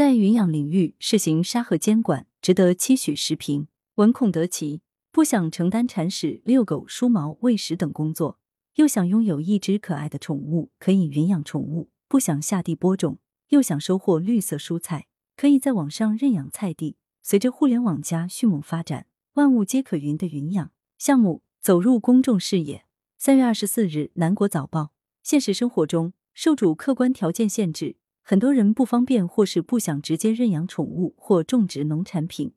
在营养领域试行沙盒监管，值得期许。时评：文孔德奇不想承担铲屎、遛狗、梳毛、喂食等工作，又想拥有一只可爱的宠物，可以云养宠物；不想下地播种，又想收获绿色蔬菜，可以在网上认养菜地。随着互联网加迅猛发展，万物皆可云的云养项目走入公众视野。三月二十四日，南国早报。现实生活中，受主客观条件限制。很多人不方便或是不想直接认养宠物或种植农产品，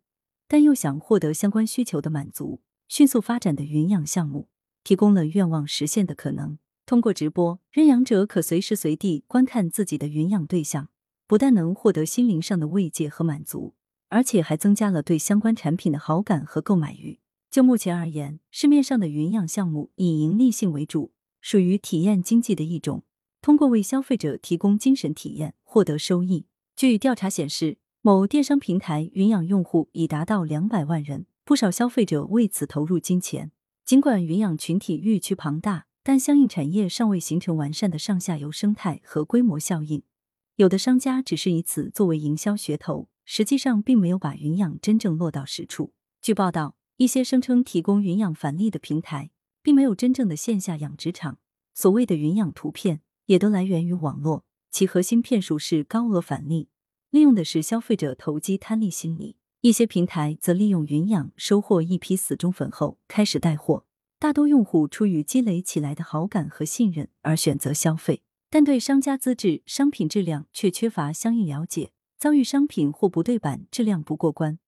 但又想获得相关需求的满足，迅速发展的云养项目提供了愿望实现的可能。通过直播，认养者可随时随地观看自己的云养对象，不但能获得心灵上的慰藉和满足，而且还增加了对相关产品的好感和购买欲。就目前而言，市面上的云养项目以盈利性为主，属于体验经济的一种。通过为消费者提供精神体验获得收益。据调查显示，某电商平台云养用户已达到两百万人，不少消费者为此投入金钱。尽管云养群体日趋庞大，但相应产业尚未形成完善的上下游生态和规模效应。有的商家只是以此作为营销噱头，实际上并没有把云养真正落到实处。据报道，一些声称提供云养返利的平台，并没有真正的线下养殖场。所谓的云养图片。也都来源于网络，其核心骗术是高额返利，利用的是消费者投机贪利心理。一些平台则利用云养收获一批死忠粉后开始带货，大多用户出于积累起来的好感和信任而选择消费，但对商家资质、商品质量却缺乏相应了解，遭遇商品或不对版、质量不过关，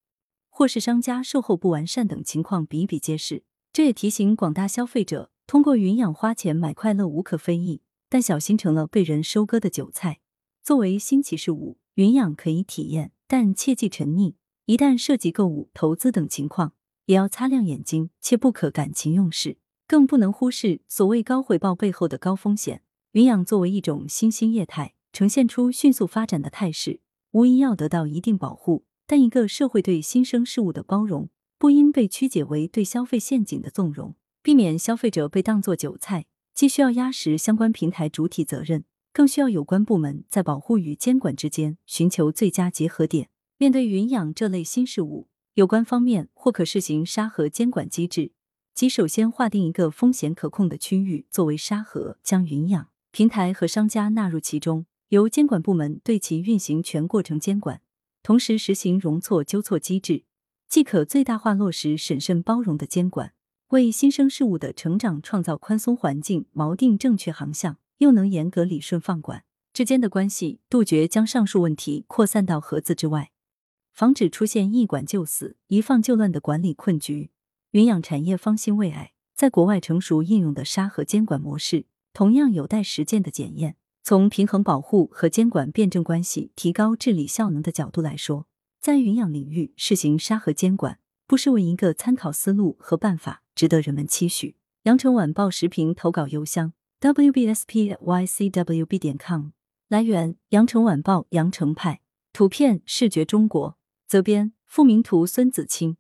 或是商家售后不完善等情况比比皆是。这也提醒广大消费者，通过云养花钱买快乐无可非议。但小心成了被人收割的韭菜。作为新奇事物，云养可以体验，但切忌沉溺。一旦涉及购物、投资等情况，也要擦亮眼睛，切不可感情用事。更不能忽视所谓高回报背后的高风险。云养作为一种新兴业态，呈现出迅速发展的态势，无疑要得到一定保护。但一个社会对新生事物的包容，不应被曲解为对消费陷阱的纵容，避免消费者被当作韭菜。既需要压实相关平台主体责任，更需要有关部门在保护与监管之间寻求最佳结合点。面对云养这类新事物，有关方面或可试行沙盒监管机制，即首先划定一个风险可控的区域作为沙盒，将云养平台和商家纳入其中，由监管部门对其运行全过程监管，同时实行容错纠错机制，既可最大化落实审慎包容的监管。为新生事物的成长创造宽松环境，锚定正确航向，又能严格理顺放管之间的关系，杜绝将上述问题扩散到盒子之外，防止出现一管就死、一放就乱的管理困局。云养产业方兴未艾，在国外成熟应用的沙盒监管模式，同样有待实践的检验。从平衡保护和监管辩证关系、提高治理效能的角度来说，在云养领域试行沙盒监管，不失为一个参考思路和办法。值得人们期许。羊城晚报时评投稿邮箱：wbspycwb 点 com。来源：羊城晚报羊城派。图片：视觉中国。责编：付明图，孙子清。